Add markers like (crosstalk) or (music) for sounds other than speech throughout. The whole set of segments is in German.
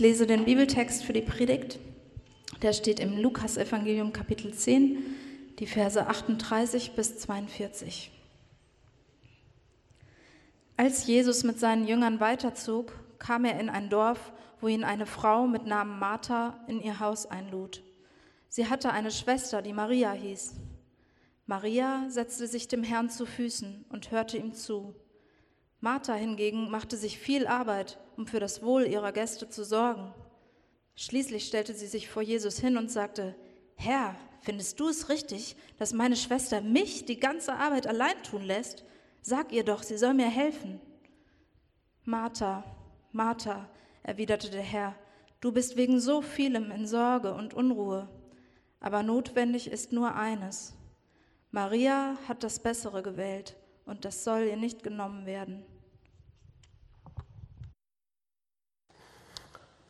lese den Bibeltext für die Predigt. Der steht im Lukasevangelium Kapitel 10, die Verse 38 bis 42. Als Jesus mit seinen Jüngern weiterzog, kam er in ein Dorf, wo ihn eine Frau mit Namen Martha in ihr Haus einlud. Sie hatte eine Schwester, die Maria hieß. Maria setzte sich dem Herrn zu Füßen und hörte ihm zu. Martha hingegen machte sich viel Arbeit, um für das Wohl ihrer Gäste zu sorgen. Schließlich stellte sie sich vor Jesus hin und sagte, Herr, findest du es richtig, dass meine Schwester mich die ganze Arbeit allein tun lässt? Sag ihr doch, sie soll mir helfen. Martha, Martha, erwiderte der Herr, du bist wegen so vielem in Sorge und Unruhe, aber notwendig ist nur eines. Maria hat das Bessere gewählt und das soll ihr nicht genommen werden.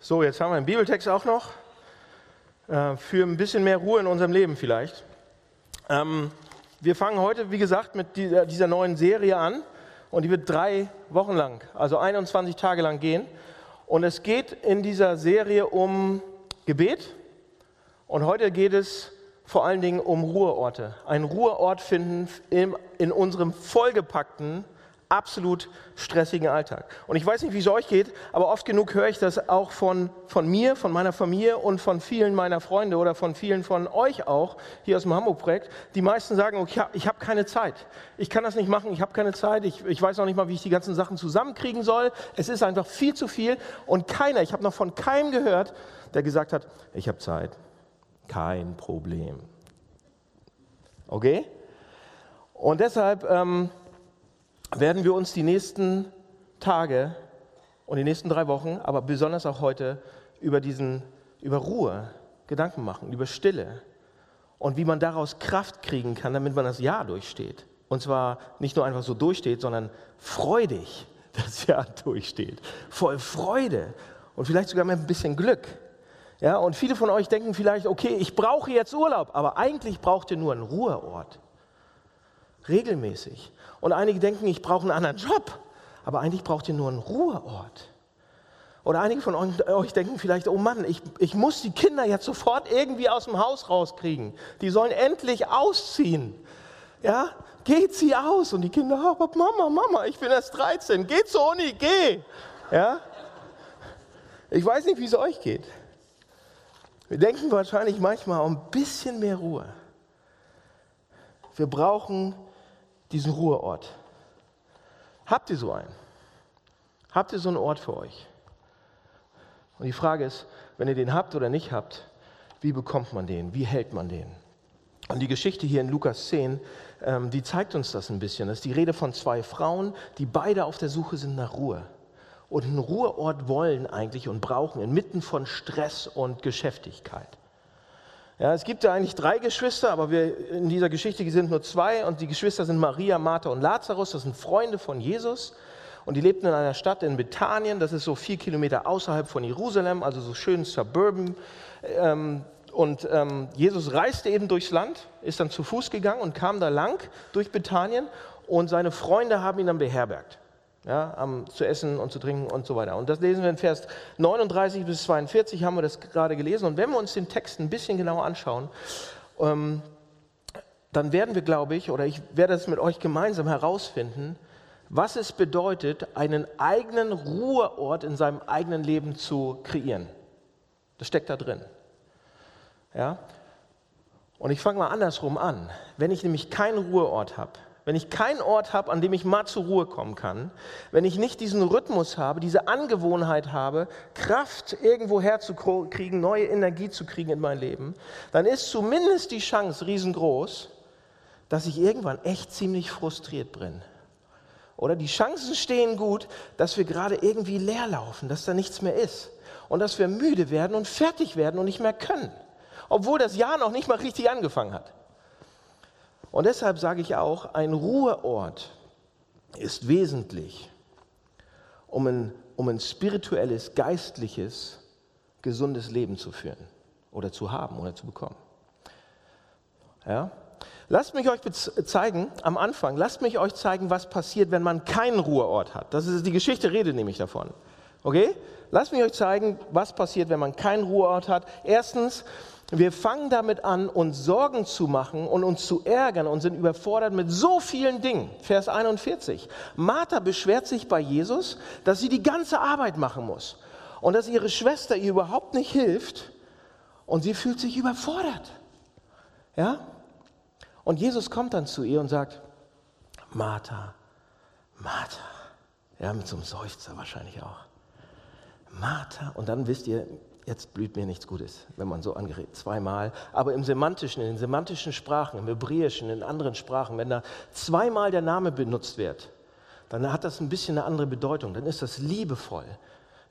So, jetzt haben wir einen Bibeltext auch noch äh, für ein bisschen mehr Ruhe in unserem Leben vielleicht. Ähm, wir fangen heute, wie gesagt, mit dieser, dieser neuen Serie an und die wird drei Wochen lang, also 21 Tage lang gehen. Und es geht in dieser Serie um Gebet und heute geht es vor allen Dingen um Ruheorte. Einen Ruheort finden in, in unserem vollgepackten, absolut stressigen Alltag. Und ich weiß nicht, wie es euch geht, aber oft genug höre ich das auch von, von mir, von meiner Familie und von vielen meiner Freunde oder von vielen von euch auch hier aus dem Hamburg-Projekt. Die meisten sagen, okay, ich habe keine Zeit. Ich kann das nicht machen, ich habe keine Zeit. Ich, ich weiß noch nicht mal, wie ich die ganzen Sachen zusammenkriegen soll. Es ist einfach viel zu viel. Und keiner, ich habe noch von keinem gehört, der gesagt hat, ich habe Zeit. Kein Problem. Okay? Und deshalb ähm, werden wir uns die nächsten Tage und die nächsten drei Wochen, aber besonders auch heute, über, diesen, über Ruhe Gedanken machen, über Stille und wie man daraus Kraft kriegen kann, damit man das Jahr durchsteht. Und zwar nicht nur einfach so durchsteht, sondern freudig (laughs) das Jahr durchsteht. Voll Freude und vielleicht sogar mit ein bisschen Glück. Ja, und viele von euch denken vielleicht, okay, ich brauche jetzt Urlaub, aber eigentlich braucht ihr nur einen Ruheort. Regelmäßig. Und einige denken, ich brauche einen anderen Job, aber eigentlich braucht ihr nur einen Ruheort. Oder einige von euch denken vielleicht, oh Mann, ich, ich muss die Kinder jetzt sofort irgendwie aus dem Haus rauskriegen. Die sollen endlich ausziehen. Ja, geht sie aus. Und die Kinder, oh, Mama, Mama, ich bin erst 13, geh zur Uni, geh. Ja, ich weiß nicht, wie es euch geht. Wir denken wahrscheinlich manchmal um ein bisschen mehr Ruhe. Wir brauchen diesen Ruheort. Habt ihr so einen? Habt ihr so einen Ort für euch? Und die Frage ist, wenn ihr den habt oder nicht habt, wie bekommt man den? Wie hält man den? Und die Geschichte hier in Lukas 10, ähm, die zeigt uns das ein bisschen. Das ist die Rede von zwei Frauen, die beide auf der Suche sind nach Ruhe und einen Ruheort wollen eigentlich und brauchen inmitten von Stress und Geschäftigkeit. Ja, es gibt ja eigentlich drei Geschwister, aber wir in dieser Geschichte sind nur zwei und die Geschwister sind Maria, Martha und Lazarus. Das sind Freunde von Jesus und die lebten in einer Stadt in Bethanien. Das ist so vier Kilometer außerhalb von Jerusalem, also so schön suburban. Ähm, und ähm, Jesus reiste eben durchs Land, ist dann zu Fuß gegangen und kam da lang durch Bethanien und seine Freunde haben ihn dann beherbergt ja, um, zu essen und zu trinken und so weiter. Und das lesen wir in Vers 39 bis 42, haben wir das gerade gelesen. Und wenn wir uns den Text ein bisschen genauer anschauen, ähm, dann werden wir, glaube ich, oder ich werde es mit euch gemeinsam herausfinden, was es bedeutet, einen eigenen Ruheort in seinem eigenen Leben zu kreieren. Das steckt da drin. Ja? Und ich fange mal andersrum an. Wenn ich nämlich keinen Ruheort habe, wenn ich keinen Ort habe, an dem ich mal zur Ruhe kommen kann, wenn ich nicht diesen Rhythmus habe, diese Angewohnheit habe, Kraft irgendwo herzukriegen, neue Energie zu kriegen in mein Leben, dann ist zumindest die Chance riesengroß, dass ich irgendwann echt ziemlich frustriert bin. Oder die Chancen stehen gut, dass wir gerade irgendwie leer laufen, dass da nichts mehr ist. Und dass wir müde werden und fertig werden und nicht mehr können. Obwohl das Jahr noch nicht mal richtig angefangen hat. Und deshalb sage ich auch, ein Ruheort ist wesentlich, um ein, um ein spirituelles, geistliches, gesundes Leben zu führen oder zu haben oder zu bekommen. Ja? Lasst mich euch zeigen, am Anfang, lasst mich euch zeigen, was passiert, wenn man keinen Ruheort hat. Das ist die Geschichte, redet nämlich davon. Okay? Lasst mich euch zeigen, was passiert, wenn man keinen Ruheort hat. Erstens, wir fangen damit an, uns Sorgen zu machen und uns zu ärgern und sind überfordert mit so vielen Dingen. Vers 41. Martha beschwert sich bei Jesus, dass sie die ganze Arbeit machen muss und dass ihre Schwester ihr überhaupt nicht hilft und sie fühlt sich überfordert. Ja? Und Jesus kommt dann zu ihr und sagt, Martha, Martha. Ja, mit so einem Seufzer wahrscheinlich auch. Martha. Und dann wisst ihr, jetzt blüht mir nichts Gutes, wenn man so angerät, zweimal. Aber im semantischen, in den semantischen Sprachen, im Hebräischen, in anderen Sprachen, wenn da zweimal der Name benutzt wird, dann hat das ein bisschen eine andere Bedeutung. Dann ist das liebevoll.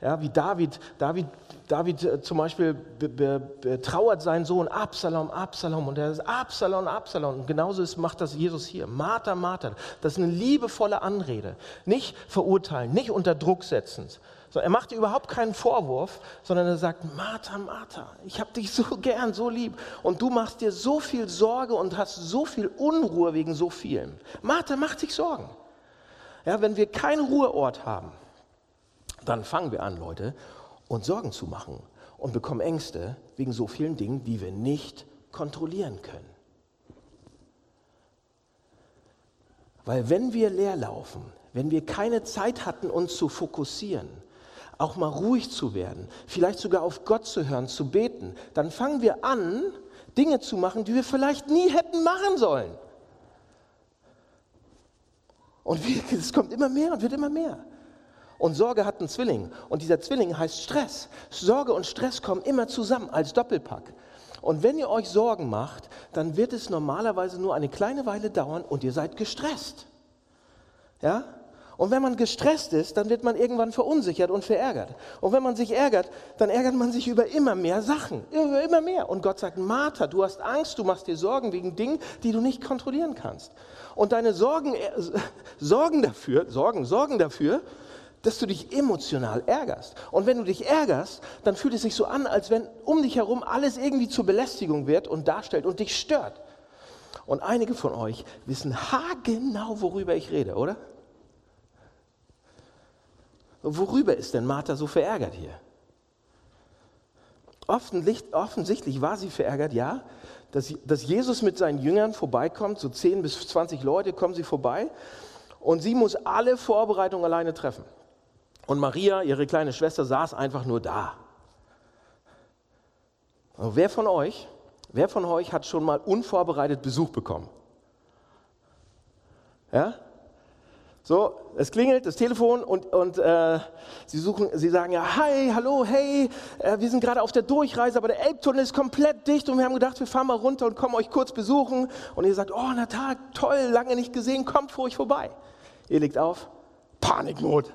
Ja, wie David, David, David äh, zum Beispiel betrauert seinen Sohn Absalom, Absalom und er ist Absalom, Absalom. Und genauso ist, macht das Jesus hier. Martha, Martha. Das ist eine liebevolle Anrede. Nicht verurteilen, nicht unter Druck setzen, so, er macht dir überhaupt keinen Vorwurf, sondern er sagt, Martha, Martha, ich habe dich so (laughs) gern, so lieb und du machst dir so viel Sorge und hast so viel Unruhe wegen so vielem. Martha macht sich Sorgen. Ja, wenn wir keinen Ruheort haben, dann fangen wir an, Leute, uns Sorgen zu machen und bekommen Ängste wegen so vielen Dingen, die wir nicht kontrollieren können. Weil wenn wir leer laufen, wenn wir keine Zeit hatten, uns zu fokussieren, auch mal ruhig zu werden, vielleicht sogar auf Gott zu hören, zu beten, dann fangen wir an, Dinge zu machen, die wir vielleicht nie hätten machen sollen. Und (laughs) es kommt immer mehr und wird immer mehr. Und Sorge hat einen Zwilling. Und dieser Zwilling heißt Stress. Sorge und Stress kommen immer zusammen als Doppelpack. Und wenn ihr euch Sorgen macht, dann wird es normalerweise nur eine kleine Weile dauern und ihr seid gestresst. Ja? Und wenn man gestresst ist, dann wird man irgendwann verunsichert und verärgert. Und wenn man sich ärgert, dann ärgert man sich über immer mehr Sachen, über immer mehr. Und Gott sagt, Martha, du hast Angst, du machst dir Sorgen wegen Dingen, die du nicht kontrollieren kannst. Und deine Sorgen äh, sorgen dafür, Sorgen, sorgen dafür, dass du dich emotional ärgerst. Und wenn du dich ärgerst, dann fühlt es sich so an, als wenn um dich herum alles irgendwie zur Belästigung wird und darstellt und dich stört. Und einige von euch wissen haargenau, worüber ich rede, oder? Worüber ist denn Martha so verärgert hier? Offensichtlich war sie verärgert, ja, dass, Jesus mit seinen Jüngern vorbeikommt, so 10 bis 20 Leute kommen sie vorbei und sie muss alle Vorbereitungen alleine treffen. Und Maria, ihre kleine Schwester, saß einfach nur da. Und wer von euch, wer von euch hat schon mal unvorbereitet Besuch bekommen? Ja? So, es klingelt, das Telefon und, und äh, sie, suchen, sie sagen ja, hi, hallo, hey, äh, wir sind gerade auf der Durchreise, aber der Elbtunnel ist komplett dicht und wir haben gedacht, wir fahren mal runter und kommen euch kurz besuchen. Und ihr sagt, oh, na Tag, toll, lange nicht gesehen, kommt ruhig vorbei. Ihr legt auf, Panikmod.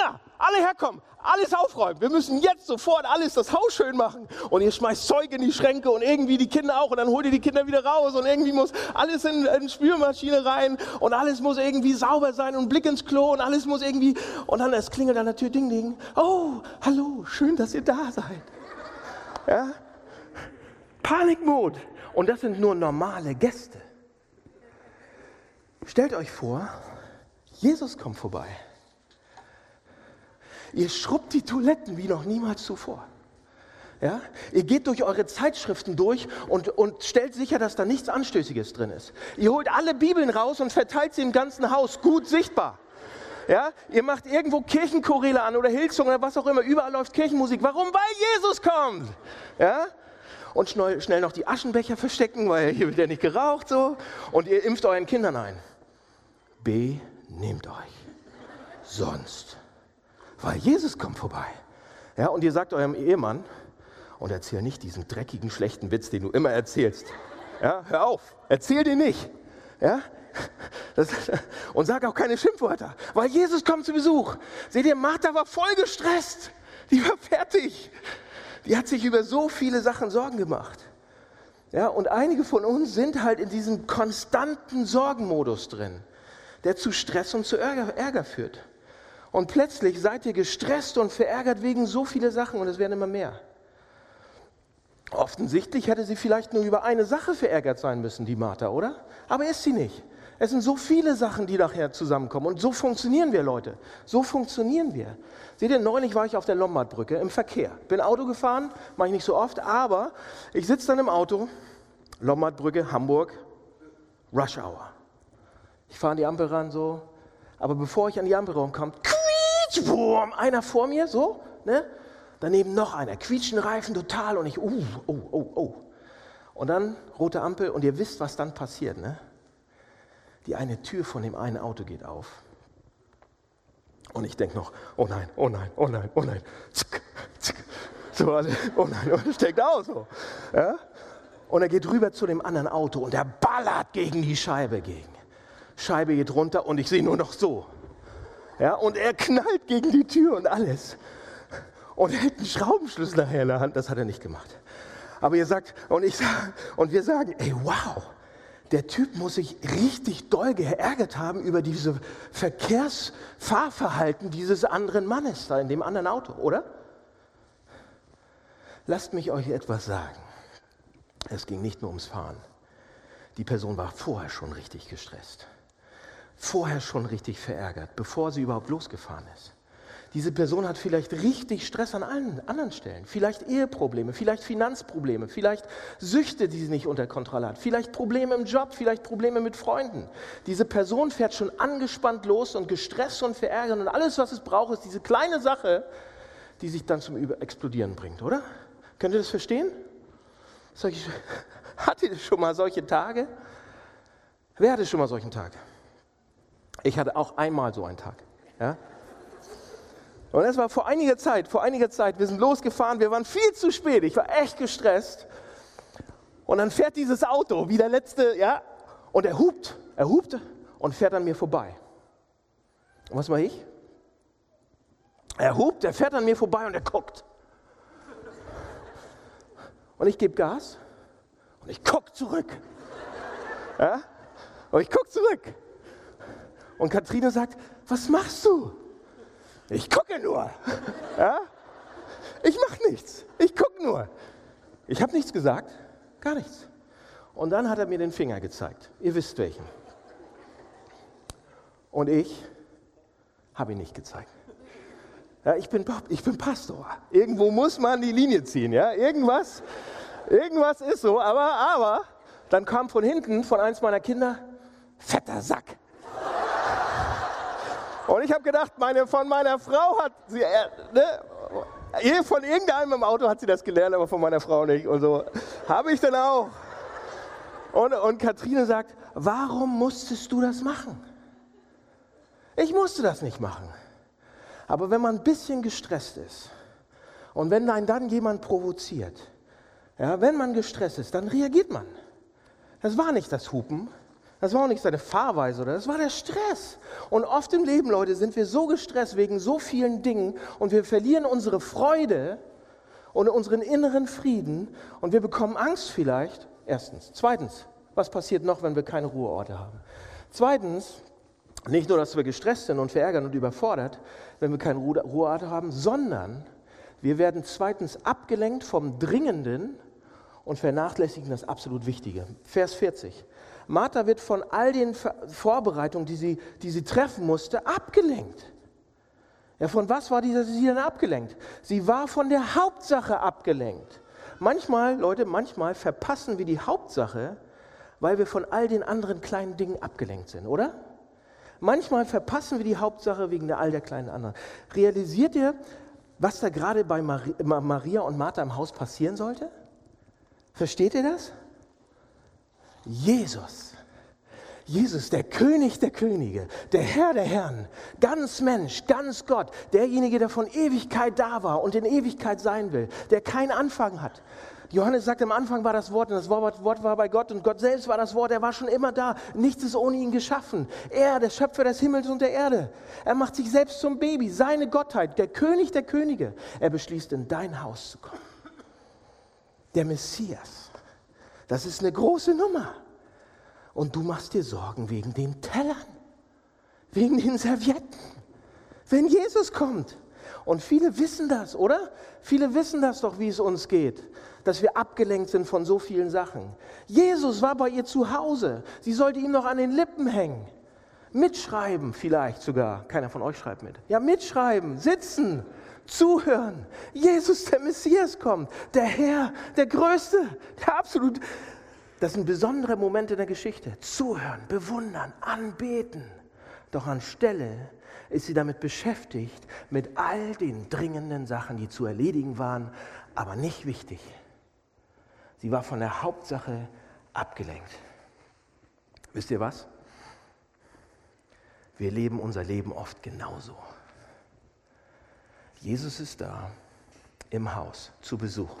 Kinder, alle herkommen, alles aufräumen. Wir müssen jetzt sofort alles, das Haus schön machen. Und ihr schmeißt Zeug in die Schränke und irgendwie die Kinder auch. Und dann holt ihr die Kinder wieder raus und irgendwie muss alles in, in Spülmaschine rein und alles muss irgendwie sauber sein und Blick ins Klo und alles muss irgendwie. Und dann es klingelt an der Tür, ding, ding. Oh, hallo, schön, dass ihr da seid. Ja? Panikmod. Und das sind nur normale Gäste. Stellt euch vor, Jesus kommt vorbei. Ihr schrubbt die Toiletten wie noch niemals zuvor. Ja? Ihr geht durch eure Zeitschriften durch und, und stellt sicher, dass da nichts Anstößiges drin ist. Ihr holt alle Bibeln raus und verteilt sie im ganzen Haus, gut sichtbar. Ja? Ihr macht irgendwo Kirchenchoräle an oder Hillsong oder was auch immer. Überall läuft Kirchenmusik. Warum? Weil Jesus kommt. Ja? Und schnell, schnell noch die Aschenbecher verstecken, weil hier wird ja nicht geraucht so. Und ihr impft euren Kindern ein. B, nehmt euch. Sonst weil Jesus kommt vorbei. Ja, und ihr sagt eurem Ehemann, und erzähl nicht diesen dreckigen, schlechten Witz, den du immer erzählst. Ja, hör auf, erzähl den nicht. Ja? Das, und sag auch keine Schimpfwörter, weil Jesus kommt zu Besuch. Seht ihr, Martha war voll gestresst. Die war fertig. Die hat sich über so viele Sachen Sorgen gemacht. Ja, und einige von uns sind halt in diesem konstanten Sorgenmodus drin, der zu Stress und zu Ärger, Ärger führt. Und plötzlich seid ihr gestresst und verärgert wegen so viele Sachen und es werden immer mehr. Offensichtlich hätte sie vielleicht nur über eine Sache verärgert sein müssen, die Martha, oder? Aber ist sie nicht. Es sind so viele Sachen, die nachher zusammenkommen. Und so funktionieren wir, Leute. So funktionieren wir. Seht ihr, neulich war ich auf der Lombardbrücke im Verkehr. Bin Auto gefahren, mache ich nicht so oft, aber ich sitze dann im Auto, Lombardbrücke, Hamburg, Rush Hour. Ich fahre an die Ampel ran, so. Aber bevor ich an die Ampel rumkomme, quietsch, einer vor mir, so, ne? Daneben noch einer, quietschen Reifen total und ich, uh, oh, oh, oh. Und dann rote Ampel und ihr wisst, was dann passiert, ne? Die eine Tür von dem einen Auto geht auf. Und ich denke noch, oh nein, oh nein, oh nein, oh nein. Zick, zick. So, also, oh nein, und er steckt aus. So. Ja? Und er geht rüber zu dem anderen Auto und er ballert gegen die Scheibe gegen. Scheibe geht runter und ich sehe nur noch so. Ja, und er knallt gegen die Tür und alles. Und er hält einen Schraubenschlüssel nachher in der Hand, das hat er nicht gemacht. Aber ihr sagt, und ich und wir sagen, ey, wow, der Typ muss sich richtig doll geärgert haben über dieses Verkehrsfahrverhalten dieses anderen Mannes da in dem anderen Auto, oder? Lasst mich euch etwas sagen. Es ging nicht nur ums Fahren. Die Person war vorher schon richtig gestresst, vorher schon richtig verärgert, bevor sie überhaupt losgefahren ist. Diese Person hat vielleicht richtig Stress an allen anderen Stellen. Vielleicht Eheprobleme, vielleicht Finanzprobleme, vielleicht Süchte, die sie nicht unter Kontrolle hat, vielleicht Probleme im Job, vielleicht Probleme mit Freunden. Diese Person fährt schon angespannt los und gestresst und verärgert und alles, was es braucht, ist diese kleine Sache, die sich dann zum Explodieren bringt, oder? Könnt ihr das verstehen? Solche, (laughs) hattet ihr schon mal solche Tage? Wer hatte schon mal solchen Tag? Ich hatte auch einmal so einen Tag. Ja? Und das war vor einiger Zeit, vor einiger Zeit, wir sind losgefahren, wir waren viel zu spät, ich war echt gestresst. Und dann fährt dieses Auto, wie der letzte, ja, und er hupt, er hupt und fährt an mir vorbei. Und was mache ich? Er hupt, er fährt an mir vorbei und er guckt. Und ich gebe Gas und ich gucke zurück. Ja? Und ich gucke zurück. Und Katrine sagt, was machst du? Ich gucke nur. Ja? Ich mache nichts. Ich gucke nur. Ich habe nichts gesagt. Gar nichts. Und dann hat er mir den Finger gezeigt. Ihr wisst welchen. Und ich habe ihn nicht gezeigt. Ja, ich, bin, ich bin Pastor. Irgendwo muss man die Linie ziehen. Ja? Irgendwas, irgendwas ist so. Aber, aber dann kam von hinten von eins meiner Kinder, fetter Sack. Und ich habe gedacht, meine, von meiner Frau hat sie, äh, ne, von irgendeinem im Auto hat sie das gelernt, aber von meiner Frau nicht. Und so habe ich dann auch. Und, und Katrine sagt, warum musstest du das machen? Ich musste das nicht machen. Aber wenn man ein bisschen gestresst ist und wenn einen dann jemand provoziert, ja, wenn man gestresst ist, dann reagiert man. Das war nicht das Hupen, das war auch nicht seine Fahrweise, oder? Das war der Stress. Und oft im Leben, Leute, sind wir so gestresst wegen so vielen Dingen und wir verlieren unsere Freude und unseren inneren Frieden und wir bekommen Angst vielleicht. Erstens. Zweitens, was passiert noch, wenn wir keine Ruheorte haben? Zweitens, nicht nur, dass wir gestresst sind und verärgert und überfordert, wenn wir keine Ruheorte haben, sondern wir werden zweitens abgelenkt vom Dringenden und vernachlässigen das absolut Wichtige. Vers 40. Martha wird von all den Vorbereitungen, die sie, die sie treffen musste, abgelenkt. Ja, von was war die, sie denn abgelenkt? Sie war von der Hauptsache abgelenkt. Manchmal, Leute, manchmal verpassen wir die Hauptsache, weil wir von all den anderen kleinen Dingen abgelenkt sind, oder? Manchmal verpassen wir die Hauptsache wegen all der kleinen anderen. Realisiert ihr, was da gerade bei Maria und Martha im Haus passieren sollte? Versteht ihr das? Jesus. Jesus, der König der Könige, der Herr der Herren, ganz Mensch, ganz Gott, derjenige, der von Ewigkeit da war und in Ewigkeit sein will, der keinen Anfang hat. Johannes sagt, am Anfang war das Wort und das Wort war bei Gott und Gott selbst war das Wort, er war schon immer da. Nichts ist ohne ihn geschaffen. Er, der Schöpfer des Himmels und der Erde. Er macht sich selbst zum Baby, seine Gottheit, der König der Könige. Er beschließt, in dein Haus zu kommen. Der Messias. Das ist eine große Nummer. Und du machst dir Sorgen wegen den Tellern, wegen den Servietten. Wenn Jesus kommt Und viele wissen das, oder? Viele wissen das doch, wie es uns geht, dass wir abgelenkt sind von so vielen Sachen. Jesus war bei ihr zu Hause. Sie sollte ihm noch an den Lippen hängen. Mitschreiben vielleicht sogar. Keiner von euch schreibt mit. Ja, mitschreiben, sitzen, zuhören. Jesus, der Messias kommt, der Herr, der Größte, der absolut. Das sind besondere Momente in der Geschichte. Zuhören, bewundern, anbeten. Doch anstelle ist sie damit beschäftigt, mit all den dringenden Sachen, die zu erledigen waren, aber nicht wichtig. Sie war von der Hauptsache abgelenkt. Wisst ihr was? Wir leben unser Leben oft genauso. Jesus ist da im Haus zu Besuch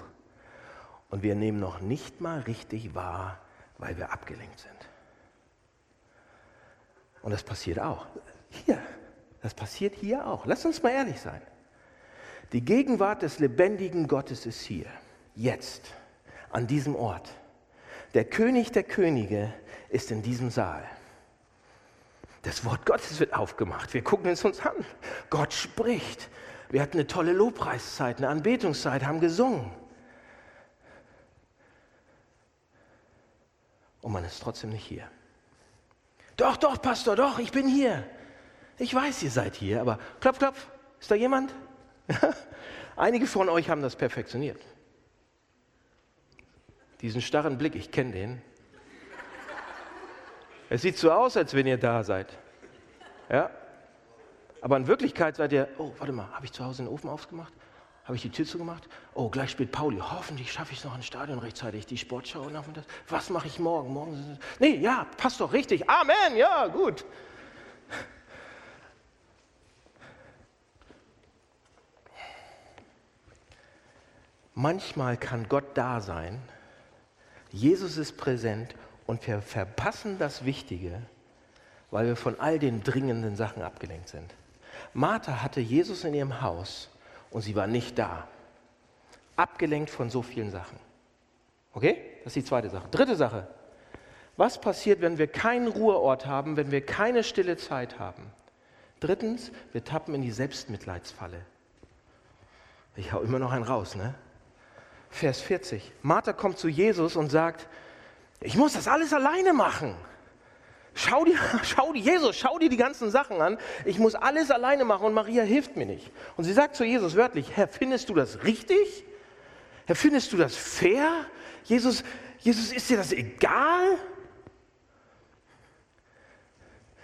und wir nehmen noch nicht mal richtig wahr, weil wir abgelenkt sind. Und das passiert auch. Hier, das passiert hier auch. Lass uns mal ehrlich sein. Die Gegenwart des lebendigen Gottes ist hier, jetzt, an diesem Ort. Der König der Könige ist in diesem Saal. Das Wort Gottes wird aufgemacht. Wir gucken es uns an. Gott spricht. Wir hatten eine tolle Lobpreiszeit, eine Anbetungszeit, haben gesungen. Und man ist trotzdem nicht hier. Doch, doch, Pastor, doch, ich bin hier. Ich weiß, ihr seid hier, aber klopf, klopf, ist da jemand? (laughs) Einige von euch haben das perfektioniert. Diesen starren Blick, ich kenne den. Es sieht so aus, als wenn ihr da seid. Ja? Aber in Wirklichkeit seid ihr, oh, warte mal, habe ich zu Hause den Ofen aufgemacht? Habe ich die Tür zugemacht? Oh, gleich spielt Pauli. Hoffentlich schaffe ich es noch ins Stadion rechtzeitig. Die Sportschau nachmittags. Was mache ich morgen? Morgen. Nee, ja, passt doch richtig. Amen, ja, gut. Manchmal kann Gott da sein, Jesus ist präsent und wir verpassen das Wichtige, weil wir von all den dringenden Sachen abgelenkt sind. Martha hatte Jesus in ihrem Haus und sie war nicht da. Abgelenkt von so vielen Sachen. Okay? Das ist die zweite Sache. Dritte Sache. Was passiert, wenn wir keinen Ruheort haben, wenn wir keine stille Zeit haben? Drittens, wir tappen in die Selbstmitleidsfalle. Ich hau immer noch einen raus, ne? Vers 40. Martha kommt zu Jesus und sagt, ich muss das alles alleine machen. Schau dir, (laughs) schau dir, Jesus, schau dir die ganzen Sachen an. Ich muss alles alleine machen und Maria hilft mir nicht. Und sie sagt zu Jesus wörtlich, Herr, findest du das richtig? Herr, findest du das fair? Jesus, Jesus, ist dir das egal?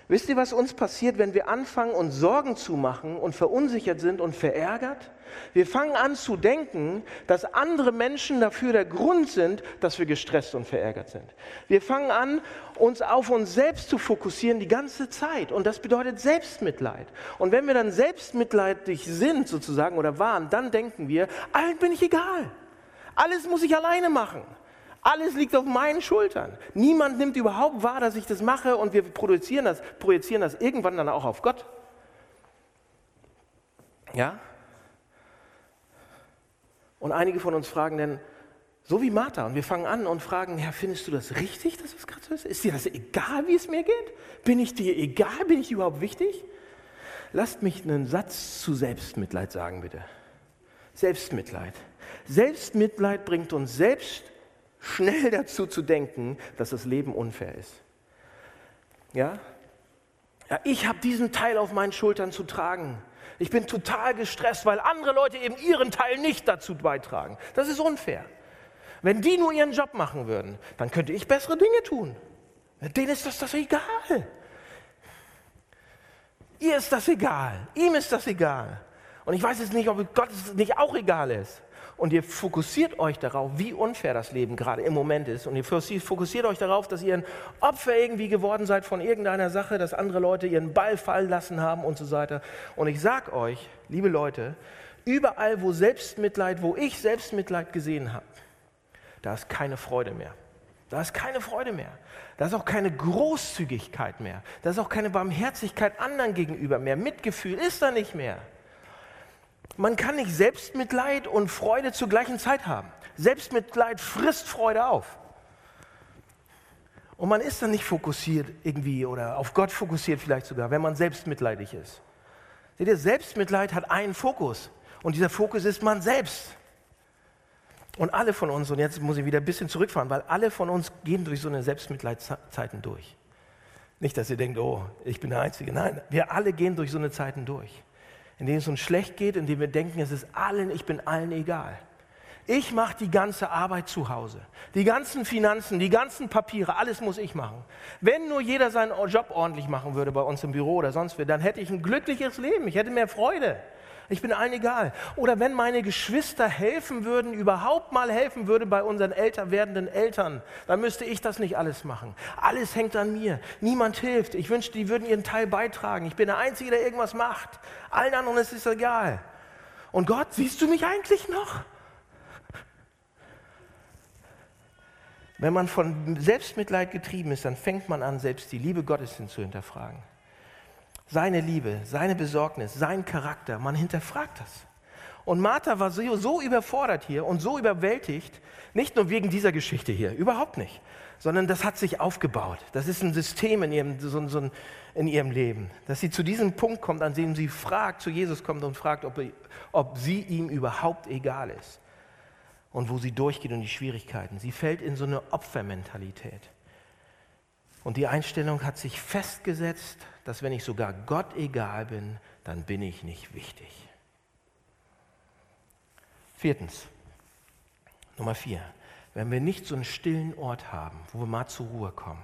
Wisst ihr, was uns passiert, wenn wir anfangen, uns Sorgen zu machen und verunsichert sind und verärgert? Wir fangen an zu denken, dass andere Menschen dafür der Grund sind, dass wir gestresst und verärgert sind. Wir fangen an, uns auf uns selbst zu fokussieren die ganze Zeit. Und das bedeutet Selbstmitleid. Und wenn wir dann selbstmitleidig sind, sozusagen, oder waren, dann denken wir, allen bin ich egal. Alles muss ich alleine machen. Alles liegt auf meinen Schultern. Niemand nimmt überhaupt wahr, dass ich das mache und wir produzieren das, projizieren das irgendwann dann auch auf Gott. Ja? Und einige von uns fragen dann, so wie Martha, und wir fangen an und fragen, Herr, findest du das richtig, dass es gerade so ist? Ist dir das egal, wie es mir geht? Bin ich dir egal? Bin ich überhaupt wichtig? Lasst mich einen Satz zu Selbstmitleid sagen, bitte. Selbstmitleid. Selbstmitleid bringt uns selbst schnell dazu zu denken, dass das Leben unfair ist. Ja? ja ich habe diesen Teil auf meinen Schultern zu tragen. Ich bin total gestresst, weil andere Leute eben ihren Teil nicht dazu beitragen. Das ist unfair. Wenn die nur ihren Job machen würden, dann könnte ich bessere Dinge tun. Denen ist das, das egal. Ihr ist das egal. Ihm ist das egal. Und ich weiß jetzt nicht, ob Gott es nicht auch egal ist und ihr fokussiert euch darauf, wie unfair das Leben gerade im Moment ist und ihr fokussiert euch darauf, dass ihr ein Opfer irgendwie geworden seid von irgendeiner Sache, dass andere Leute ihren Ball fallen lassen haben und so weiter. Und ich sag euch, liebe Leute, überall, wo Selbstmitleid, wo ich Selbstmitleid gesehen habe, da ist keine Freude mehr. Da ist keine Freude mehr. Da ist auch keine Großzügigkeit mehr. Da ist auch keine Barmherzigkeit anderen gegenüber mehr. Mitgefühl ist da nicht mehr. Man kann nicht Selbstmitleid und Freude zur gleichen Zeit haben. Selbstmitleid frisst Freude auf. Und man ist dann nicht fokussiert irgendwie oder auf Gott fokussiert vielleicht sogar, wenn man selbstmitleidig ist. Seht ihr, Selbstmitleid hat einen Fokus und dieser Fokus ist man selbst. Und alle von uns, und jetzt muss ich wieder ein bisschen zurückfahren, weil alle von uns gehen durch so eine Selbstmitleidszeiten durch. Nicht, dass ihr denkt, oh, ich bin der Einzige. Nein, wir alle gehen durch so eine Zeiten durch, in denen es uns schlecht geht, in denen wir denken, es ist allen, ich bin allen egal. Ich mache die ganze Arbeit zu Hause. Die ganzen Finanzen, die ganzen Papiere, alles muss ich machen. Wenn nur jeder seinen Job ordentlich machen würde bei uns im Büro oder sonst wie, dann hätte ich ein glückliches Leben. Ich hätte mehr Freude. Ich bin allen egal. Oder wenn meine Geschwister helfen würden, überhaupt mal helfen würden bei unseren älter werdenden Eltern, dann müsste ich das nicht alles machen. Alles hängt an mir. Niemand hilft. Ich wünschte, die würden ihren Teil beitragen. Ich bin der Einzige, der irgendwas macht. Allen anderen ist es egal. Und Gott, siehst du mich eigentlich noch? Wenn man von Selbstmitleid getrieben ist, dann fängt man an, selbst die Liebe Gottes hin zu hinterfragen. Seine Liebe, seine Besorgnis, sein Charakter, man hinterfragt das. Und Martha war so, so überfordert hier und so überwältigt, nicht nur wegen dieser Geschichte hier, überhaupt nicht, sondern das hat sich aufgebaut. Das ist ein System in ihrem, so, so in ihrem Leben, dass sie zu diesem Punkt kommt, an dem sie fragt, zu Jesus kommt und fragt, ob, ob sie ihm überhaupt egal ist und wo sie durchgeht und die Schwierigkeiten. Sie fällt in so eine Opfermentalität. Und die Einstellung hat sich festgesetzt, dass wenn ich sogar Gott egal bin, dann bin ich nicht wichtig. Viertens, Nummer vier, wenn wir nicht so einen stillen Ort haben, wo wir mal zur Ruhe kommen,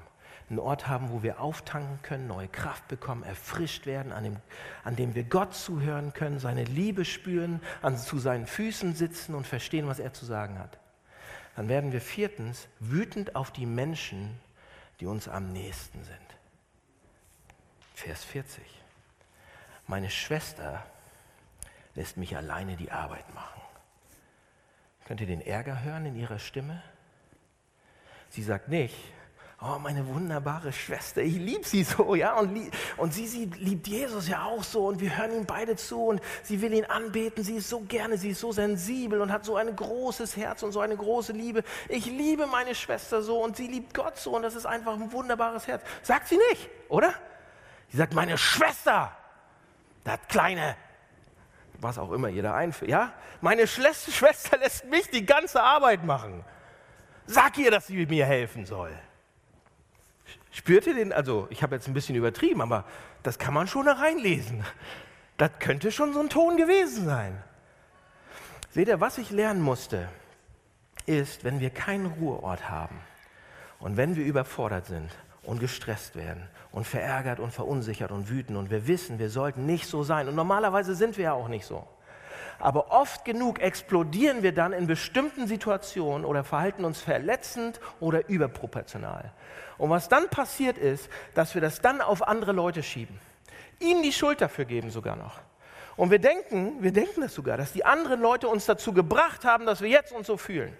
einen Ort haben, wo wir auftanken können, neue Kraft bekommen, erfrischt werden, an dem, an dem wir Gott zuhören können, seine Liebe spüren, an, zu seinen Füßen sitzen und verstehen, was er zu sagen hat. Dann werden wir viertens wütend auf die Menschen, die uns am nächsten sind. Vers 40. Meine Schwester lässt mich alleine die Arbeit machen. Könnt ihr den Ärger hören in ihrer Stimme? Sie sagt nicht, oh, meine wunderbare Schwester, ich liebe sie so, ja, und, und sie, sie liebt Jesus ja auch so und wir hören ihm beide zu und sie will ihn anbeten, sie ist so gerne, sie ist so sensibel und hat so ein großes Herz und so eine große Liebe. Ich liebe meine Schwester so und sie liebt Gott so und das ist einfach ein wunderbares Herz. Sagt sie nicht, oder? Sie sagt, meine Schwester, das kleine, was auch immer ihr da einfällt, ja, meine Schwester lässt mich die ganze Arbeit machen. Sag ihr, dass sie mir helfen soll. Spürt ihr den? Also, ich habe jetzt ein bisschen übertrieben, aber das kann man schon da reinlesen. Das könnte schon so ein Ton gewesen sein. Seht ihr, was ich lernen musste, ist, wenn wir keinen Ruheort haben und wenn wir überfordert sind und gestresst werden und verärgert und verunsichert und wütend und wir wissen, wir sollten nicht so sein und normalerweise sind wir ja auch nicht so. Aber oft genug explodieren wir dann in bestimmten Situationen oder verhalten uns verletzend oder überproportional. Und was dann passiert ist, dass wir das dann auf andere Leute schieben. Ihnen die Schuld dafür geben sogar noch. Und wir denken, wir denken das sogar, dass die anderen Leute uns dazu gebracht haben, dass wir jetzt uns so fühlen.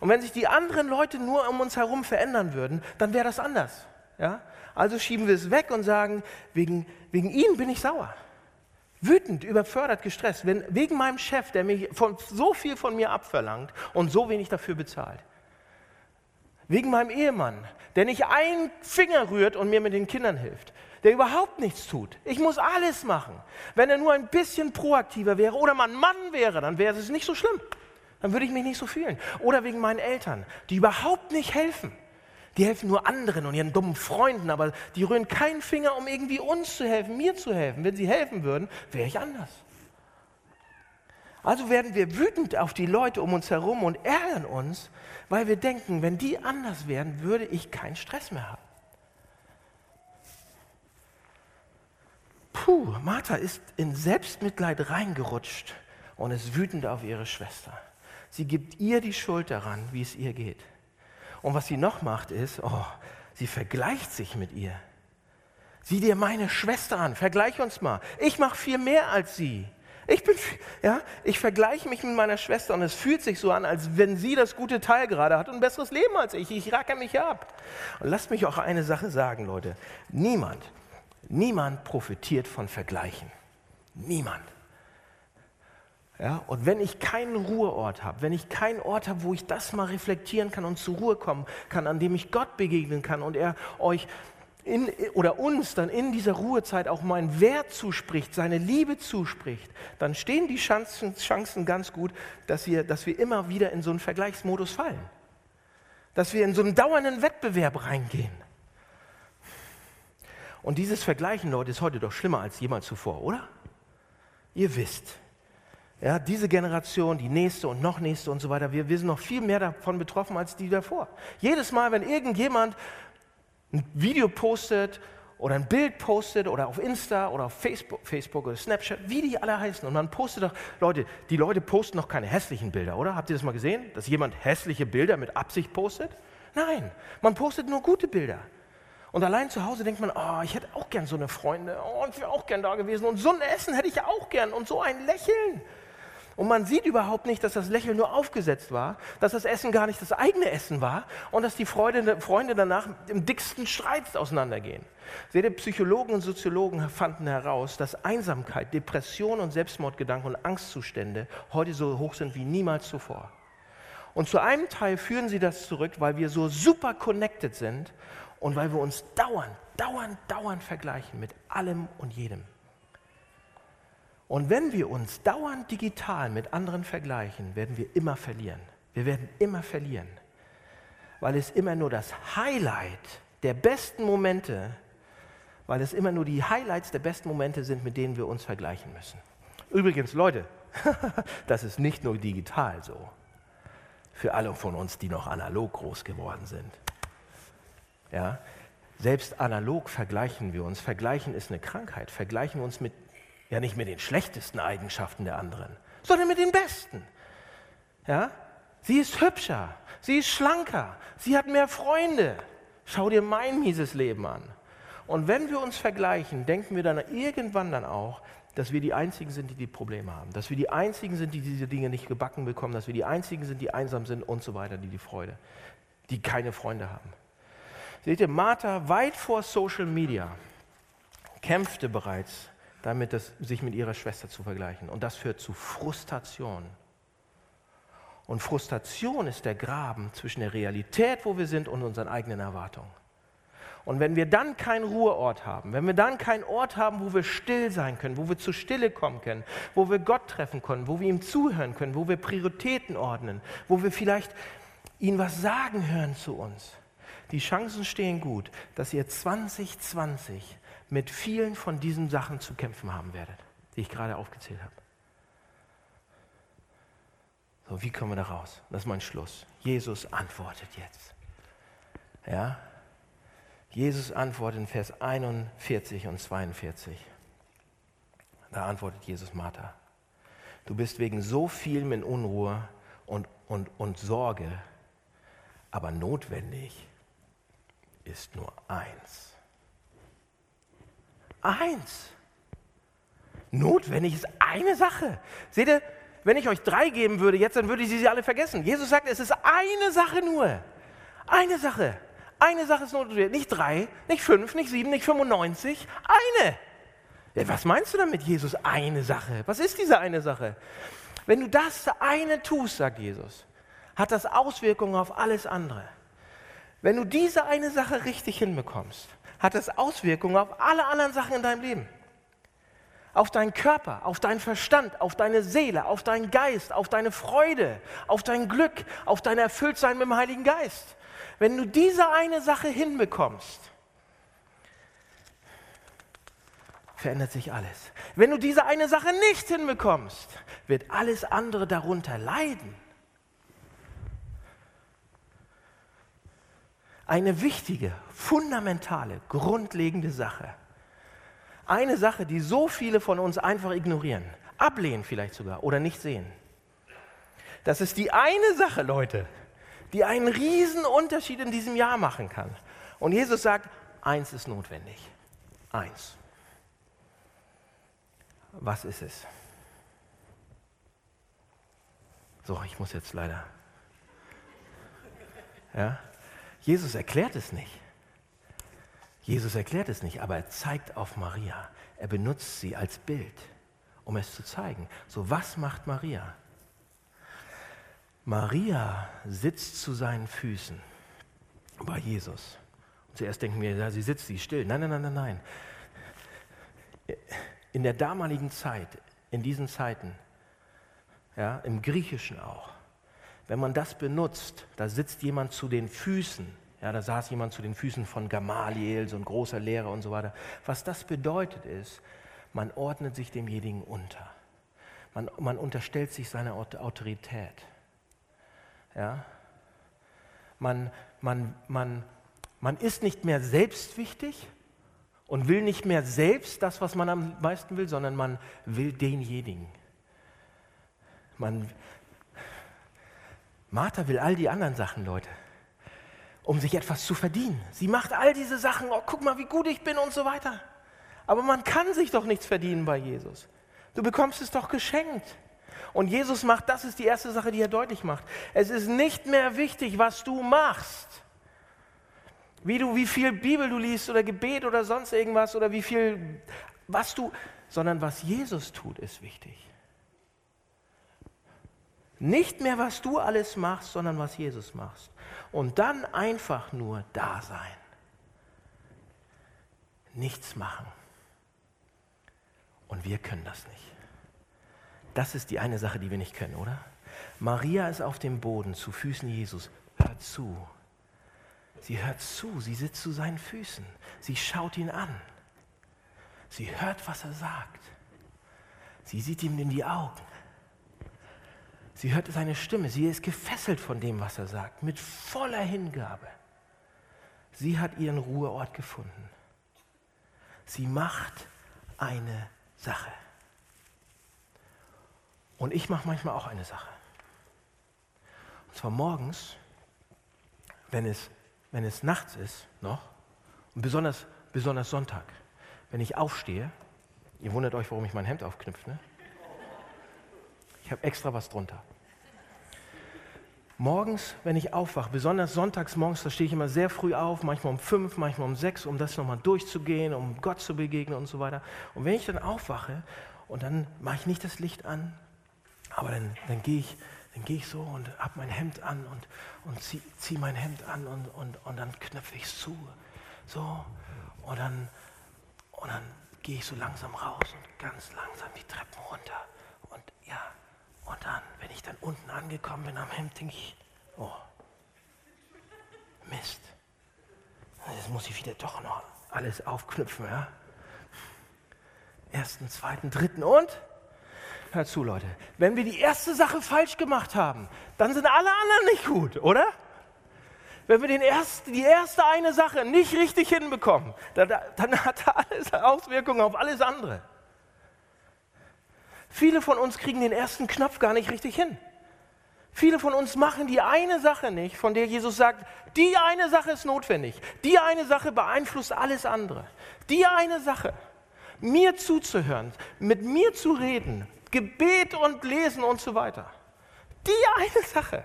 Und wenn sich die anderen Leute nur um uns herum verändern würden, dann wäre das anders. Ja? Also schieben wir es weg und sagen, wegen, wegen ihnen bin ich sauer. Wütend, überfördert, gestresst, wenn, wegen meinem Chef, der mich von, so viel von mir abverlangt und so wenig dafür bezahlt. Wegen meinem Ehemann, der nicht einen Finger rührt und mir mit den Kindern hilft, der überhaupt nichts tut. Ich muss alles machen. Wenn er nur ein bisschen proaktiver wäre oder mein Mann wäre, dann wäre es nicht so schlimm. Dann würde ich mich nicht so fühlen. Oder wegen meinen Eltern, die überhaupt nicht helfen. Die helfen nur anderen und ihren dummen Freunden, aber die rühren keinen Finger, um irgendwie uns zu helfen, mir zu helfen. Wenn sie helfen würden, wäre ich anders. Also werden wir wütend auf die Leute um uns herum und ärgern uns, weil wir denken, wenn die anders wären, würde ich keinen Stress mehr haben. Puh, Martha ist in Selbstmitleid reingerutscht und ist wütend auf ihre Schwester. Sie gibt ihr die Schuld daran, wie es ihr geht. Und was sie noch macht, ist, oh, sie vergleicht sich mit ihr. Sieh dir meine Schwester an, vergleich uns mal. Ich mache viel mehr als sie. Ich bin, ja, ich vergleiche mich mit meiner Schwester und es fühlt sich so an, als wenn sie das gute Teil gerade hat und ein besseres Leben als ich. Ich racke mich ab. Und lasst mich auch eine Sache sagen, Leute. Niemand, niemand profitiert von Vergleichen. Niemand. Ja, und wenn ich keinen Ruheort habe, wenn ich keinen Ort habe, wo ich das mal reflektieren kann und zur Ruhe kommen kann, an dem ich Gott begegnen kann und er euch in, oder uns dann in dieser Ruhezeit auch mal einen Wert zuspricht, seine Liebe zuspricht, dann stehen die Chancen, Chancen ganz gut, dass wir, dass wir immer wieder in so einen Vergleichsmodus fallen. Dass wir in so einen dauernden Wettbewerb reingehen. Und dieses Vergleichen, Leute, ist heute doch schlimmer als jemals zuvor, oder? Ihr wisst, ja, diese Generation, die nächste und noch nächste und so weiter, wir, wir sind noch viel mehr davon betroffen als die davor. Jedes Mal, wenn irgendjemand ein Video postet oder ein Bild postet oder auf Insta oder auf Facebook, Facebook oder Snapchat, wie die alle heißen. Und man postet doch, Leute, die Leute posten noch keine hässlichen Bilder, oder? Habt ihr das mal gesehen, dass jemand hässliche Bilder mit Absicht postet? Nein, man postet nur gute Bilder. Und allein zu Hause denkt man, oh, ich hätte auch gern so eine Freunde, oh, ich wäre auch gern da gewesen und so ein Essen hätte ich auch gern und so ein Lächeln. Und man sieht überhaupt nicht, dass das Lächeln nur aufgesetzt war, dass das Essen gar nicht das eigene Essen war und dass die Freude, Freunde danach im dicksten Streit auseinandergehen. Seht ihr, Psychologen und Soziologen fanden heraus, dass Einsamkeit, Depression und Selbstmordgedanken und Angstzustände heute so hoch sind wie niemals zuvor. Und zu einem Teil führen sie das zurück, weil wir so super connected sind und weil wir uns dauernd, dauernd, dauernd vergleichen mit allem und jedem. Und wenn wir uns dauernd digital mit anderen vergleichen, werden wir immer verlieren. Wir werden immer verlieren, weil es immer nur das Highlight der besten Momente, weil es immer nur die Highlights der besten Momente sind, mit denen wir uns vergleichen müssen. Übrigens, Leute, (laughs) das ist nicht nur digital so. Für alle von uns, die noch analog groß geworden sind. Ja, selbst analog vergleichen wir uns. Vergleichen ist eine Krankheit. Vergleichen wir uns mit ja nicht mit den schlechtesten Eigenschaften der anderen, sondern mit den besten. Ja? Sie ist hübscher, sie ist schlanker, sie hat mehr Freunde. Schau dir mein mieses Leben an. Und wenn wir uns vergleichen, denken wir dann irgendwann dann auch, dass wir die Einzigen sind, die die Probleme haben, dass wir die Einzigen sind, die diese Dinge nicht gebacken bekommen, dass wir die Einzigen sind, die einsam sind und so weiter, die die Freude, die keine Freunde haben. Seht ihr, Martha weit vor Social Media kämpfte bereits damit, das, sich mit ihrer Schwester zu vergleichen. Und das führt zu Frustration. Und Frustration ist der Graben zwischen der Realität, wo wir sind, und unseren eigenen Erwartungen. Und wenn wir dann keinen Ruheort haben, wenn wir dann keinen Ort haben, wo wir still sein können, wo wir zur Stille kommen können, wo wir Gott treffen können, wo wir ihm zuhören können, wo wir Prioritäten ordnen, wo wir vielleicht ihn was sagen hören zu uns, die Chancen stehen gut, dass ihr 2020 mit vielen von diesen Sachen zu kämpfen haben werdet, die ich gerade aufgezählt habe. So, wie kommen wir da raus? Das ist mein Schluss. Jesus antwortet jetzt. Ja? Jesus antwortet in Vers 41 und 42. Da antwortet Jesus Martha. Du bist wegen so vielem in Unruhe und, und, und Sorge, aber notwendig ist nur eins. Eins. Notwendig ist eine Sache. Seht ihr, wenn ich euch drei geben würde jetzt, dann würde ich sie alle vergessen. Jesus sagt, es ist eine Sache nur. Eine Sache. Eine Sache ist notwendig. Nicht drei, nicht fünf, nicht sieben, nicht 95. Eine. Ja, was meinst du damit, Jesus? Eine Sache. Was ist diese eine Sache? Wenn du das eine tust, sagt Jesus, hat das Auswirkungen auf alles andere. Wenn du diese eine Sache richtig hinbekommst, hat es Auswirkungen auf alle anderen Sachen in deinem Leben. Auf deinen Körper, auf deinen Verstand, auf deine Seele, auf deinen Geist, auf deine Freude, auf dein Glück, auf dein Erfülltsein mit dem Heiligen Geist. Wenn du diese eine Sache hinbekommst, verändert sich alles. Wenn du diese eine Sache nicht hinbekommst, wird alles andere darunter leiden. Eine wichtige, fundamentale, grundlegende Sache. Eine Sache, die so viele von uns einfach ignorieren, ablehnen vielleicht sogar oder nicht sehen. Das ist die eine Sache, Leute, die einen riesen Unterschied in diesem Jahr machen kann. Und Jesus sagt, eins ist notwendig. Eins. Was ist es? So, ich muss jetzt leider. Ja? Jesus erklärt es nicht. Jesus erklärt es nicht, aber er zeigt auf Maria. Er benutzt sie als Bild, um es zu zeigen. So, was macht Maria? Maria sitzt zu seinen Füßen bei Jesus Und zuerst denken wir, ja, sie sitzt, sie ist still. Nein, nein, nein, nein, nein. In der damaligen Zeit, in diesen Zeiten, ja, im Griechischen auch, wenn man das benutzt, da sitzt jemand zu den Füßen, ja, da saß jemand zu den Füßen von Gamaliel, so ein großer Lehrer und so weiter. Was das bedeutet ist, man ordnet sich demjenigen unter. Man, man unterstellt sich seiner Autorität. Ja? Man, man, man, man ist nicht mehr selbstwichtig und will nicht mehr selbst das, was man am meisten will, sondern man will denjenigen. Man, Martha will all die anderen Sachen, Leute, um sich etwas zu verdienen. Sie macht all diese Sachen, oh, guck mal, wie gut ich bin und so weiter. Aber man kann sich doch nichts verdienen bei Jesus. Du bekommst es doch geschenkt. Und Jesus macht, das ist die erste Sache, die er deutlich macht. Es ist nicht mehr wichtig, was du machst. Wie du, wie viel Bibel du liest oder Gebet oder sonst irgendwas oder wie viel, was du, sondern was Jesus tut, ist wichtig. Nicht mehr, was du alles machst, sondern was Jesus macht. Und dann einfach nur da sein. Nichts machen. Und wir können das nicht. Das ist die eine Sache, die wir nicht können, oder? Maria ist auf dem Boden zu Füßen Jesus. Hört zu. Sie hört zu. Sie sitzt zu seinen Füßen. Sie schaut ihn an. Sie hört, was er sagt. Sie sieht ihm in die Augen. Sie hört seine Stimme. Sie ist gefesselt von dem, was er sagt, mit voller Hingabe. Sie hat ihren Ruheort gefunden. Sie macht eine Sache. Und ich mache manchmal auch eine Sache. Und zwar morgens, wenn es, wenn es nachts ist noch, und besonders, besonders Sonntag, wenn ich aufstehe, ihr wundert euch, warum ich mein Hemd aufknüpfe, ne? Ich habe extra was drunter. Morgens, wenn ich aufwache, besonders sonntags morgens, da stehe ich immer sehr früh auf, manchmal um fünf, manchmal um sechs, um das nochmal durchzugehen, um Gott zu begegnen und so weiter. Und wenn ich dann aufwache und dann mache ich nicht das Licht an, aber dann, dann gehe ich, dann ich so und habe mein Hemd an und, und ziehe zieh mein Hemd an und, und, und dann knöpfe ich es zu. So, und dann, und dann gehe ich so langsam raus und ganz langsam die Treppen runter. Und ja, und dann, wenn ich dann unten angekommen bin am Hemd, denke ich, oh, Mist. Jetzt muss ich wieder doch noch alles aufknüpfen, ja? Ersten, zweiten, dritten und? Hört zu, Leute. Wenn wir die erste Sache falsch gemacht haben, dann sind alle anderen nicht gut, oder? Wenn wir den ersten, die erste eine Sache nicht richtig hinbekommen, dann, dann hat (laughs) das Auswirkungen auf alles andere. Viele von uns kriegen den ersten Knopf gar nicht richtig hin. Viele von uns machen die eine Sache nicht, von der Jesus sagt, die eine Sache ist notwendig. Die eine Sache beeinflusst alles andere. Die eine Sache, mir zuzuhören, mit mir zu reden, Gebet und Lesen und so weiter. Die eine Sache.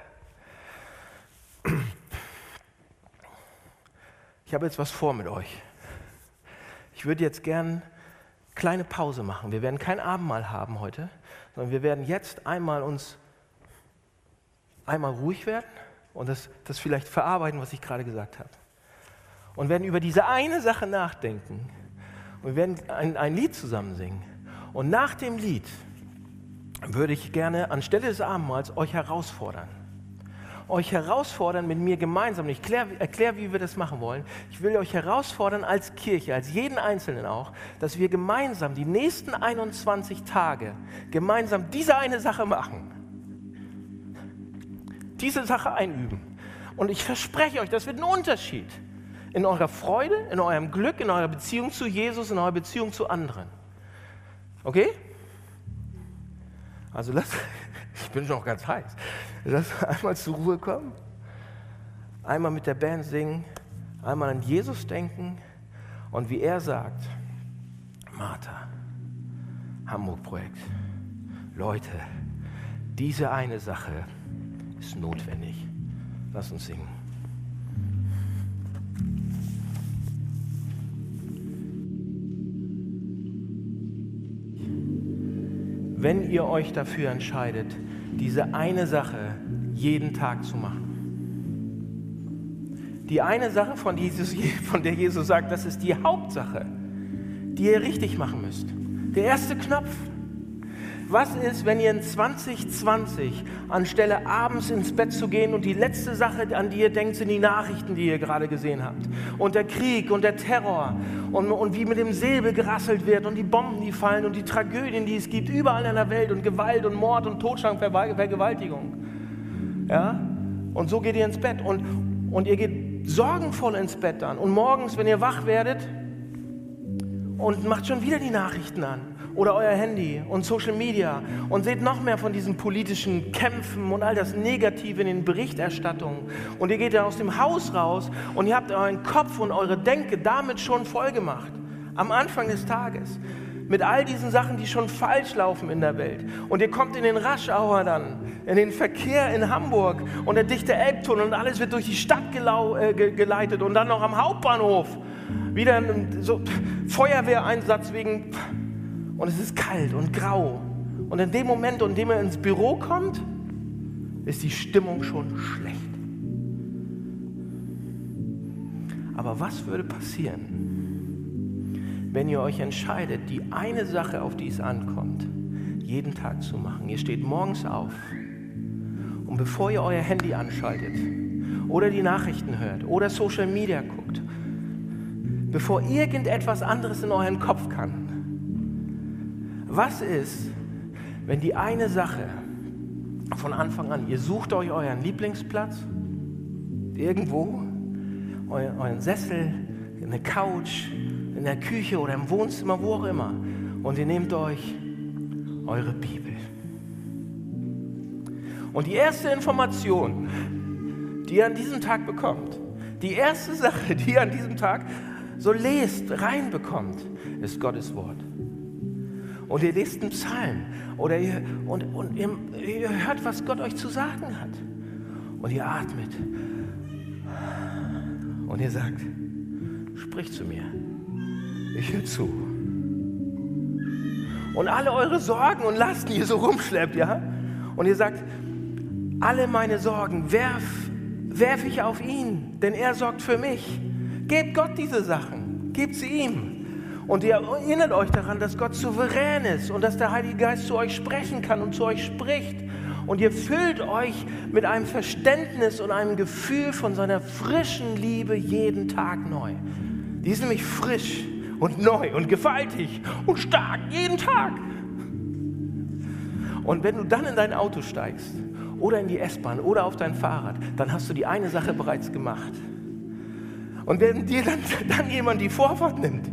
Ich habe jetzt was vor mit euch. Ich würde jetzt gern kleine Pause machen. Wir werden kein Abendmahl haben heute, sondern wir werden jetzt einmal uns einmal ruhig werden und das, das vielleicht verarbeiten, was ich gerade gesagt habe. Und werden über diese eine Sache nachdenken. Und wir werden ein, ein Lied zusammen singen. Und nach dem Lied würde ich gerne anstelle des Abendmahls euch herausfordern. Euch herausfordern mit mir gemeinsam. Ich erkläre, wie wir das machen wollen. Ich will euch herausfordern als Kirche, als jeden Einzelnen auch, dass wir gemeinsam die nächsten 21 Tage gemeinsam diese eine Sache machen. Diese Sache einüben. Und ich verspreche euch, das wird ein Unterschied in eurer Freude, in eurem Glück, in eurer Beziehung zu Jesus, in eurer Beziehung zu anderen. Okay? Also lass, ich bin schon ganz heiß. Lass einmal zur Ruhe kommen, einmal mit der Band singen, einmal an Jesus denken und wie er sagt, Martha, Hamburg-Projekt, Leute, diese eine Sache ist notwendig. Lass uns singen. wenn ihr euch dafür entscheidet, diese eine Sache jeden Tag zu machen. Die eine Sache, von, Jesus, (laughs) von der Jesus sagt, das ist die Hauptsache, die ihr richtig machen müsst. Der erste Knopf, was ist, wenn ihr in 2020 anstelle abends ins Bett zu gehen und die letzte Sache, an die ihr denkt, sind die Nachrichten, die ihr gerade gesehen habt? Und der Krieg und der Terror und, und wie mit dem Säbel gerasselt wird und die Bomben, die fallen und die Tragödien, die es gibt überall in der Welt und Gewalt und Mord und Totschlag, Vergewaltigung. Ja? Und so geht ihr ins Bett und, und ihr geht sorgenvoll ins Bett dann. Und morgens, wenn ihr wach werdet, und macht schon wieder die Nachrichten an oder euer Handy und Social Media und seht noch mehr von diesen politischen Kämpfen und all das Negative in den Berichterstattungen. Und ihr geht ja aus dem Haus raus und ihr habt euren Kopf und eure Denke damit schon voll gemacht. Am Anfang des Tages. Mit all diesen Sachen, die schon falsch laufen in der Welt. Und ihr kommt in den Raschauer dann, in den Verkehr in Hamburg und der dichte Elbtunnel und alles wird durch die Stadt äh, geleitet und dann noch am Hauptbahnhof. Wieder ein so Feuerwehreinsatz wegen und es ist kalt und grau. Und in dem Moment, in dem er ins Büro kommt, ist die Stimmung schon schlecht. Aber was würde passieren, wenn ihr euch entscheidet, die eine Sache, auf die es ankommt, jeden Tag zu machen? Ihr steht morgens auf und bevor ihr euer Handy anschaltet oder die Nachrichten hört oder Social Media guckt, bevor irgendetwas anderes in euren Kopf kann, was ist, wenn die eine Sache von Anfang an, ihr sucht euch euren Lieblingsplatz, irgendwo, euren Sessel, eine Couch, in der Küche oder im Wohnzimmer, wo auch immer, und ihr nehmt euch eure Bibel. Und die erste Information, die ihr an diesem Tag bekommt, die erste Sache, die ihr an diesem Tag so lest, reinbekommt, ist Gottes Wort und ihr lest einen Psalm oder ihr, und, und ihr, ihr hört, was Gott euch zu sagen hat. Und ihr atmet. Und ihr sagt, sprich zu mir. Ich höre zu. Und alle eure Sorgen und Lasten, die ihr so rumschleppt, ja? Und ihr sagt, alle meine Sorgen werf, werf ich auf ihn, denn er sorgt für mich. Gebt Gott diese Sachen, gebt sie ihm. Und ihr erinnert euch daran, dass Gott souverän ist und dass der Heilige Geist zu euch sprechen kann und zu euch spricht. Und ihr füllt euch mit einem Verständnis und einem Gefühl von seiner frischen Liebe jeden Tag neu. Die ist nämlich frisch und neu und gewaltig und stark jeden Tag. Und wenn du dann in dein Auto steigst oder in die S-Bahn oder auf dein Fahrrad, dann hast du die eine Sache bereits gemacht. Und wenn dir dann, dann jemand die Vorfahrt nimmt,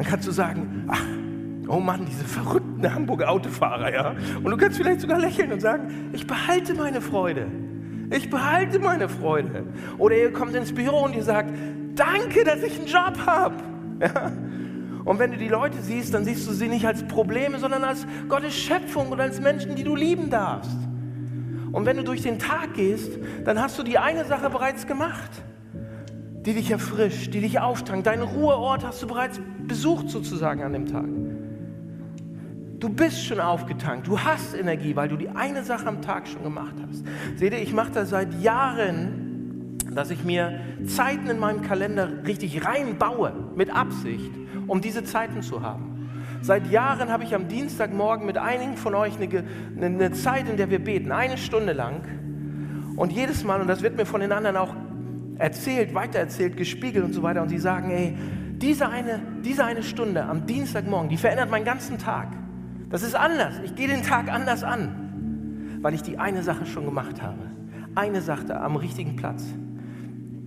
dann kannst du sagen, ach, oh Mann, diese verrückten Hamburger Autofahrer, ja. Und du kannst vielleicht sogar lächeln und sagen, ich behalte meine Freude. Ich behalte meine Freude. Oder ihr kommt ins Büro und ihr sagt, danke, dass ich einen Job habe. Ja? Und wenn du die Leute siehst, dann siehst du sie nicht als Probleme, sondern als Gottes Schöpfung und als Menschen, die du lieben darfst. Und wenn du durch den Tag gehst, dann hast du die eine Sache bereits gemacht die dich erfrischt, die dich auftankt. Deinen Ruheort hast du bereits besucht sozusagen an dem Tag. Du bist schon aufgetankt, du hast Energie, weil du die eine Sache am Tag schon gemacht hast. Seht ihr, ich mache das seit Jahren, dass ich mir Zeiten in meinem Kalender richtig reinbaue, mit Absicht, um diese Zeiten zu haben. Seit Jahren habe ich am Dienstagmorgen mit einigen von euch eine, eine Zeit, in der wir beten, eine Stunde lang. Und jedes Mal, und das wird mir von den anderen auch erzählt, weitererzählt, gespiegelt und so weiter. Und sie sagen, ey, diese eine, diese eine Stunde am Dienstagmorgen, die verändert meinen ganzen Tag. Das ist anders. Ich gehe den Tag anders an, weil ich die eine Sache schon gemacht habe. Eine Sache am richtigen Platz.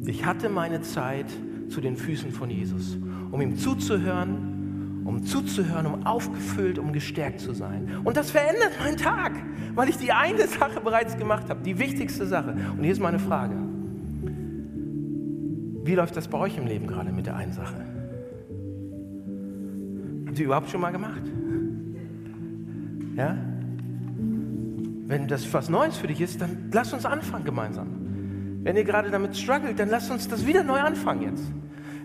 Ich hatte meine Zeit zu den Füßen von Jesus, um ihm zuzuhören, um zuzuhören, um aufgefüllt, um gestärkt zu sein. Und das verändert meinen Tag, weil ich die eine Sache bereits gemacht habe, die wichtigste Sache. Und hier ist meine Frage. Wie läuft das bei euch im Leben gerade mit der einen Sache? Habt ihr überhaupt schon mal gemacht? Ja? Wenn das was Neues für dich ist, dann lass uns anfangen gemeinsam. Wenn ihr gerade damit struggelt, dann lasst uns das wieder neu anfangen jetzt.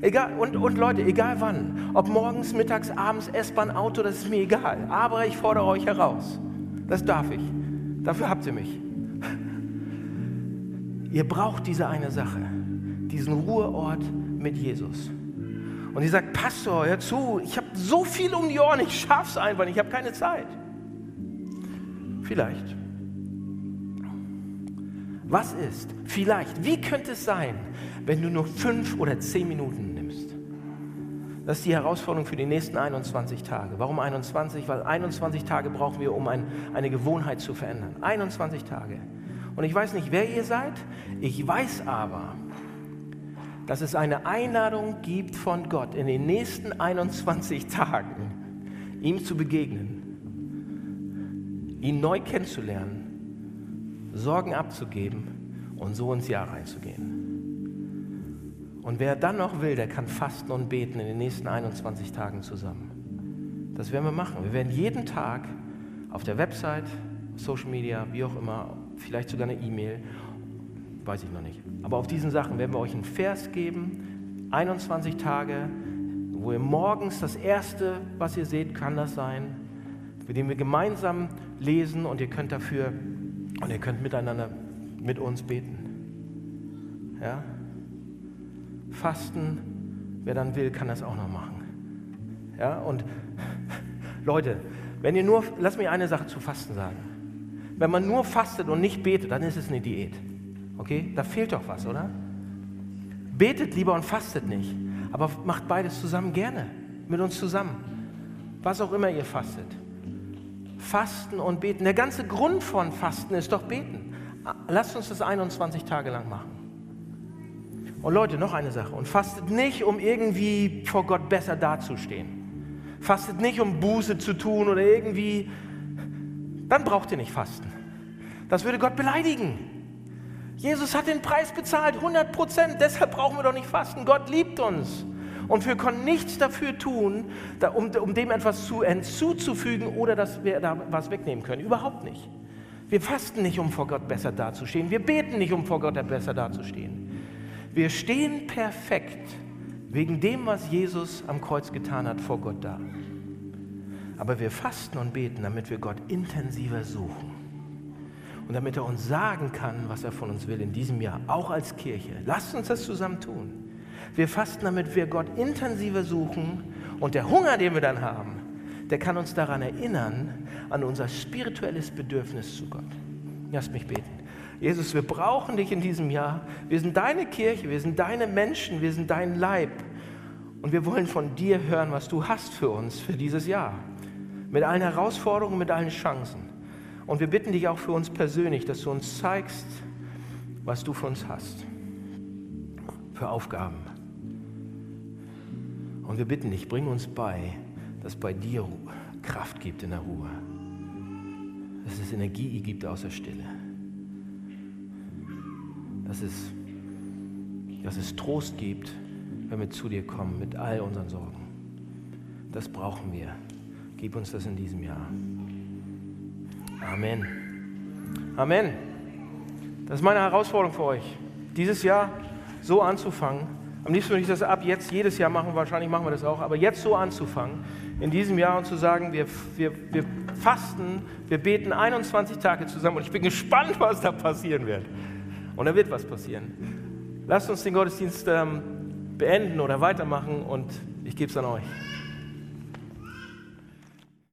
Egal, und, und Leute, egal wann, ob morgens, mittags, abends, S-Bahn, Auto, das ist mir egal. Aber ich fordere euch heraus. Das darf ich. Dafür habt ihr mich. Ihr braucht diese eine Sache diesen Ruheort mit Jesus. Und sie sagt, Pastor, hör zu, ich habe so viel um die Ohren, ich schaff's einfach ich habe keine Zeit. Vielleicht. Was ist, vielleicht, wie könnte es sein, wenn du nur fünf oder zehn Minuten nimmst? Das ist die Herausforderung für die nächsten 21 Tage. Warum 21? Weil 21 Tage brauchen wir, um ein, eine Gewohnheit zu verändern. 21 Tage. Und ich weiß nicht, wer ihr seid. Ich weiß aber, dass es eine Einladung gibt von Gott in den nächsten 21 Tagen, ihm zu begegnen, ihn neu kennenzulernen, Sorgen abzugeben und so ins Jahr reinzugehen. Und wer dann noch will, der kann fasten und beten in den nächsten 21 Tagen zusammen. Das werden wir machen. Wir werden jeden Tag auf der Website, Social Media, wie auch immer, vielleicht sogar eine E-Mail, weiß ich noch nicht. Aber auf diesen Sachen werden wir euch einen Vers geben, 21 Tage, wo ihr morgens das Erste, was ihr seht, kann das sein, mit dem wir gemeinsam lesen und ihr könnt dafür und ihr könnt miteinander mit uns beten. Ja? Fasten, wer dann will, kann das auch noch machen. Ja, und (laughs) Leute, wenn ihr nur, lass mich eine Sache zu Fasten sagen. Wenn man nur fastet und nicht betet, dann ist es eine Diät. Okay? Da fehlt doch was, oder? Betet lieber und fastet nicht. Aber macht beides zusammen gerne. Mit uns zusammen. Was auch immer ihr fastet. Fasten und beten. Der ganze Grund von Fasten ist doch beten. Lasst uns das 21 Tage lang machen. Und Leute, noch eine Sache. Und fastet nicht, um irgendwie vor Gott besser dazustehen. Fastet nicht, um Buße zu tun oder irgendwie. Dann braucht ihr nicht fasten. Das würde Gott beleidigen. Jesus hat den Preis bezahlt, 100 Prozent. Deshalb brauchen wir doch nicht fasten. Gott liebt uns. Und wir können nichts dafür tun, um, um dem etwas zu, hinzuzufügen oder dass wir da was wegnehmen können. Überhaupt nicht. Wir fasten nicht, um vor Gott besser dazustehen. Wir beten nicht, um vor Gott besser dazustehen. Wir stehen perfekt wegen dem, was Jesus am Kreuz getan hat, vor Gott da. Aber wir fasten und beten, damit wir Gott intensiver suchen. Und damit er uns sagen kann, was er von uns will in diesem Jahr, auch als Kirche. Lasst uns das zusammen tun. Wir fasten, damit wir Gott intensiver suchen und der Hunger, den wir dann haben, der kann uns daran erinnern, an unser spirituelles Bedürfnis zu Gott. Lasst mich beten. Jesus, wir brauchen dich in diesem Jahr. Wir sind deine Kirche, wir sind deine Menschen, wir sind dein Leib. Und wir wollen von dir hören, was du hast für uns für dieses Jahr. Mit allen Herausforderungen, mit allen Chancen. Und wir bitten dich auch für uns persönlich, dass du uns zeigst, was du für uns hast. Für Aufgaben. Und wir bitten dich, bring uns bei, dass bei dir Kraft gibt in der Ruhe. Dass es Energie gibt aus der Stille dass es, dass es Trost gibt, wenn wir zu dir kommen mit all unseren Sorgen. Das brauchen wir. Gib uns das in diesem Jahr. Amen. Amen. Das ist meine Herausforderung für euch. Dieses Jahr so anzufangen. Am liebsten würde ich das ab jetzt jedes Jahr machen, wahrscheinlich machen wir das auch, aber jetzt so anzufangen, in diesem Jahr und zu sagen, wir, wir, wir fasten, wir beten 21 Tage zusammen und ich bin gespannt, (laughs) was da passieren wird. Und da wird was passieren. Lasst uns den Gottesdienst ähm, beenden oder weitermachen und ich gebe es an euch.